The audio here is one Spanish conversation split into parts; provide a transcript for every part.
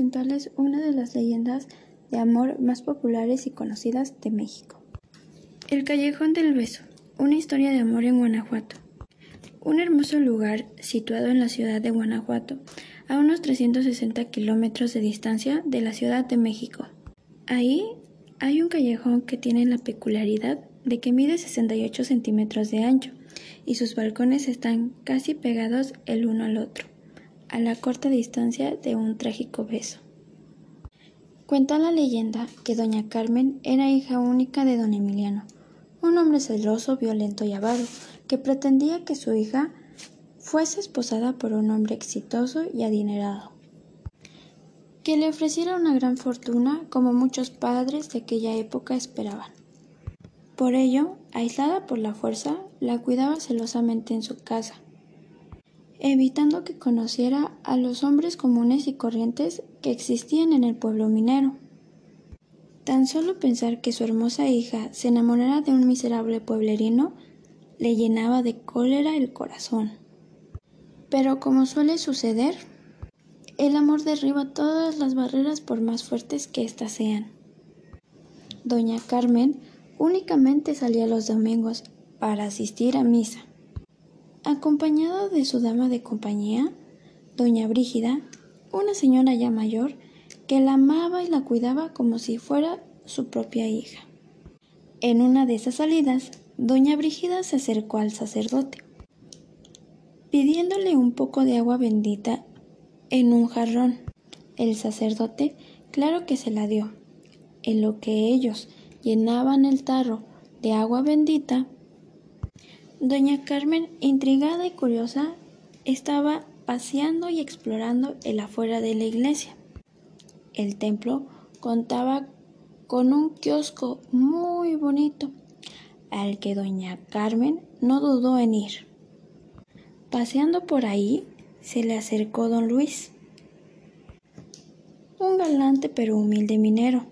presentarles una de las leyendas de amor más populares y conocidas de México. El Callejón del Beso, una historia de amor en Guanajuato. Un hermoso lugar situado en la ciudad de Guanajuato, a unos 360 kilómetros de distancia de la Ciudad de México. Ahí hay un callejón que tiene la peculiaridad de que mide 68 centímetros de ancho y sus balcones están casi pegados el uno al otro, a la corta distancia de un trágico beso. Cuenta la leyenda que doña Carmen era hija única de don Emiliano, un hombre celoso, violento y avaro, que pretendía que su hija fuese esposada por un hombre exitoso y adinerado, que le ofreciera una gran fortuna como muchos padres de aquella época esperaban. Por ello, aislada por la fuerza, la cuidaba celosamente en su casa, evitando que conociera a los hombres comunes y corrientes que existían en el pueblo minero. Tan solo pensar que su hermosa hija se enamorara de un miserable pueblerino le llenaba de cólera el corazón. Pero como suele suceder, el amor derriba todas las barreras por más fuertes que éstas sean. Doña Carmen únicamente salía los domingos para asistir a misa. Acompañada de su dama de compañía, doña Brígida, una señora ya mayor, que la amaba y la cuidaba como si fuera su propia hija. En una de esas salidas, doña Brígida se acercó al sacerdote, pidiéndole un poco de agua bendita en un jarrón. El sacerdote, claro que se la dio. En lo que ellos llenaban el tarro de agua bendita, doña Carmen, intrigada y curiosa, estaba paseando y explorando el afuera de la iglesia. El templo contaba con un kiosco muy bonito, al que doña Carmen no dudó en ir. Paseando por ahí, se le acercó don Luis, un galante pero humilde minero.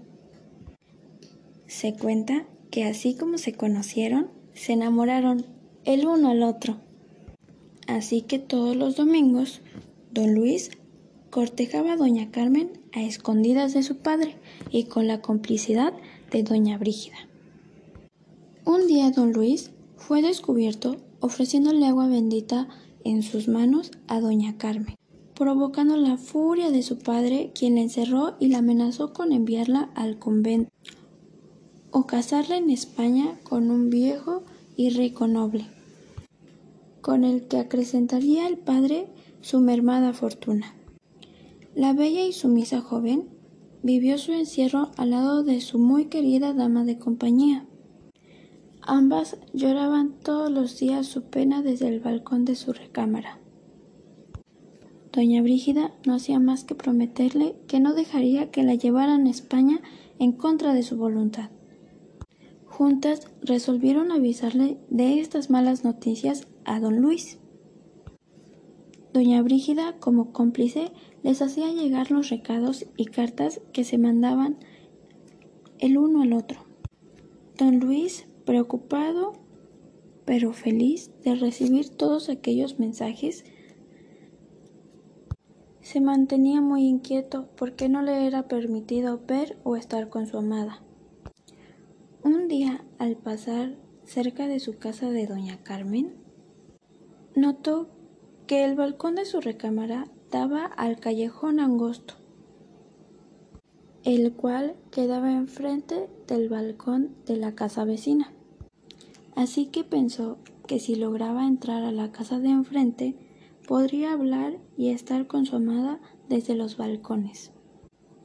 Se cuenta que así como se conocieron, se enamoraron el uno al otro. Así que todos los domingos, don Luis cortejaba a doña Carmen a escondidas de su padre y con la complicidad de doña Brígida. Un día don Luis fue descubierto ofreciéndole agua bendita en sus manos a doña Carmen, provocando la furia de su padre, quien la encerró y la amenazó con enviarla al convento o casarla en España con un viejo y rico noble, con el que acrecentaría el padre su mermada fortuna. La bella y sumisa joven vivió su encierro al lado de su muy querida dama de compañía. Ambas lloraban todos los días su pena desde el balcón de su recámara. Doña Brígida no hacía más que prometerle que no dejaría que la llevaran a España en contra de su voluntad. Juntas resolvieron avisarle de estas malas noticias a don Luis. Doña Brígida, como cómplice, les hacía llegar los recados y cartas que se mandaban el uno al otro. Don Luis, preocupado pero feliz de recibir todos aquellos mensajes, se mantenía muy inquieto porque no le era permitido ver o estar con su amada. Un día, al pasar cerca de su casa de doña Carmen, notó que el balcón de su recámara daba al callejón angosto, el cual quedaba enfrente del balcón de la casa vecina. Así que pensó que si lograba entrar a la casa de enfrente, podría hablar y estar con su amada desde los balcones,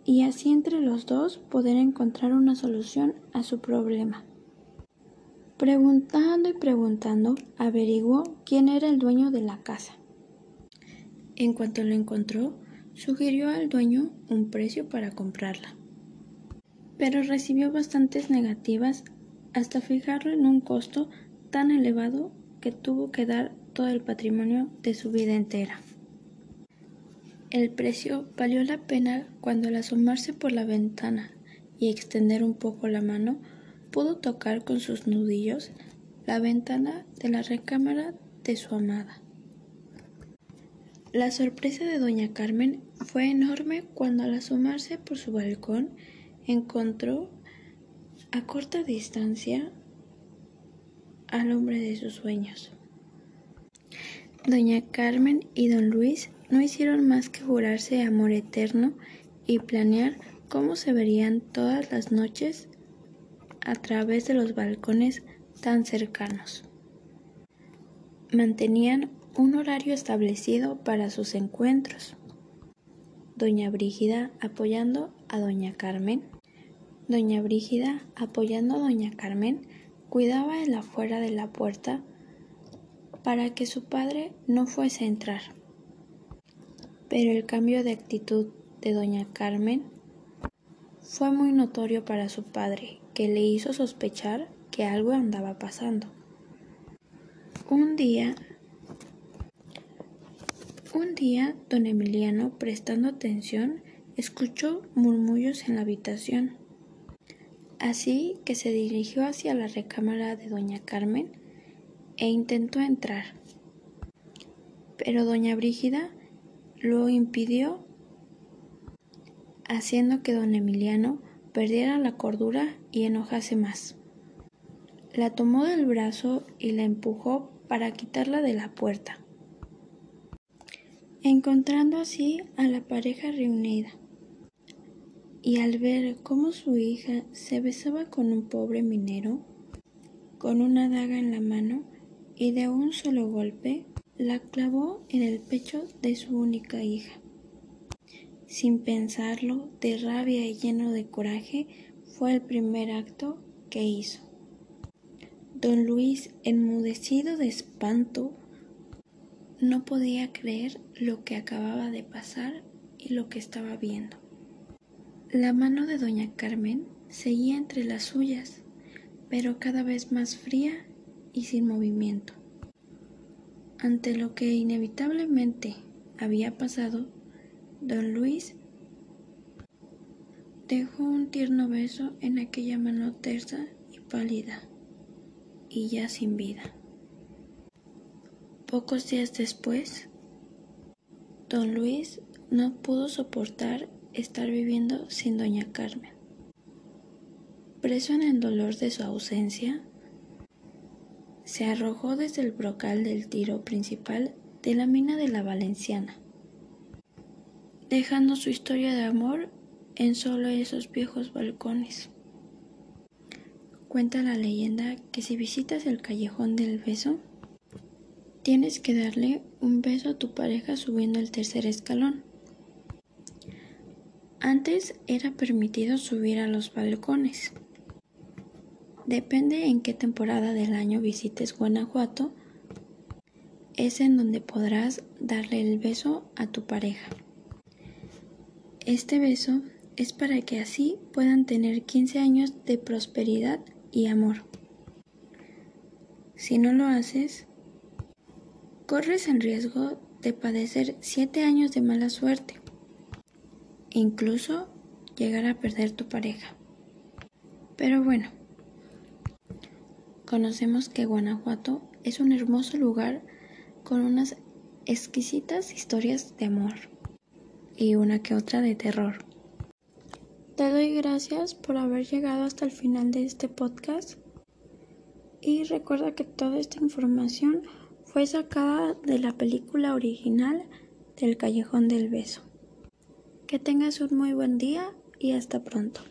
y así entre los dos poder encontrar una solución a su problema. Preguntando y preguntando, averiguó quién era el dueño de la casa. En cuanto lo encontró, sugirió al dueño un precio para comprarla, pero recibió bastantes negativas hasta fijarlo en un costo tan elevado que tuvo que dar todo el patrimonio de su vida entera. El precio valió la pena cuando al asomarse por la ventana y extender un poco la mano, pudo tocar con sus nudillos la ventana de la recámara de su amada. La sorpresa de doña Carmen fue enorme cuando al asomarse por su balcón encontró a corta distancia al hombre de sus sueños. Doña Carmen y don Luis no hicieron más que jurarse amor eterno y planear cómo se verían todas las noches a través de los balcones tan cercanos. Mantenían un horario establecido para sus encuentros. Doña Brígida apoyando a Doña Carmen. Doña Brígida apoyando a Doña Carmen cuidaba el afuera de la puerta para que su padre no fuese a entrar. Pero el cambio de actitud de Doña Carmen fue muy notorio para su padre, que le hizo sospechar que algo andaba pasando. Un día un día, don Emiliano, prestando atención, escuchó murmullos en la habitación. Así que se dirigió hacia la recámara de doña Carmen e intentó entrar. Pero doña Brígida lo impidió, haciendo que don Emiliano perdiera la cordura y enojase más. La tomó del brazo y la empujó para quitarla de la puerta encontrando así a la pareja reunida. Y al ver cómo su hija se besaba con un pobre minero, con una daga en la mano, y de un solo golpe la clavó en el pecho de su única hija. Sin pensarlo, de rabia y lleno de coraje, fue el primer acto que hizo. Don Luis, enmudecido de espanto, no podía creer lo que acababa de pasar y lo que estaba viendo. La mano de doña Carmen seguía entre las suyas, pero cada vez más fría y sin movimiento. Ante lo que inevitablemente había pasado, don Luis dejó un tierno beso en aquella mano tersa y pálida, y ya sin vida. Pocos días después, don Luis no pudo soportar estar viviendo sin doña Carmen. Preso en el dolor de su ausencia, se arrojó desde el brocal del tiro principal de la mina de la Valenciana, dejando su historia de amor en solo esos viejos balcones. Cuenta la leyenda que si visitas el callejón del beso, Tienes que darle un beso a tu pareja subiendo el tercer escalón. Antes era permitido subir a los balcones. Depende en qué temporada del año visites Guanajuato, es en donde podrás darle el beso a tu pareja. Este beso es para que así puedan tener 15 años de prosperidad y amor. Si no lo haces, corres el riesgo de padecer siete años de mala suerte, incluso llegar a perder tu pareja. Pero bueno, conocemos que Guanajuato es un hermoso lugar con unas exquisitas historias de amor y una que otra de terror. Te doy gracias por haber llegado hasta el final de este podcast y recuerda que toda esta información fue sacada de la película original del Callejón del Beso. Que tengas un muy buen día y hasta pronto.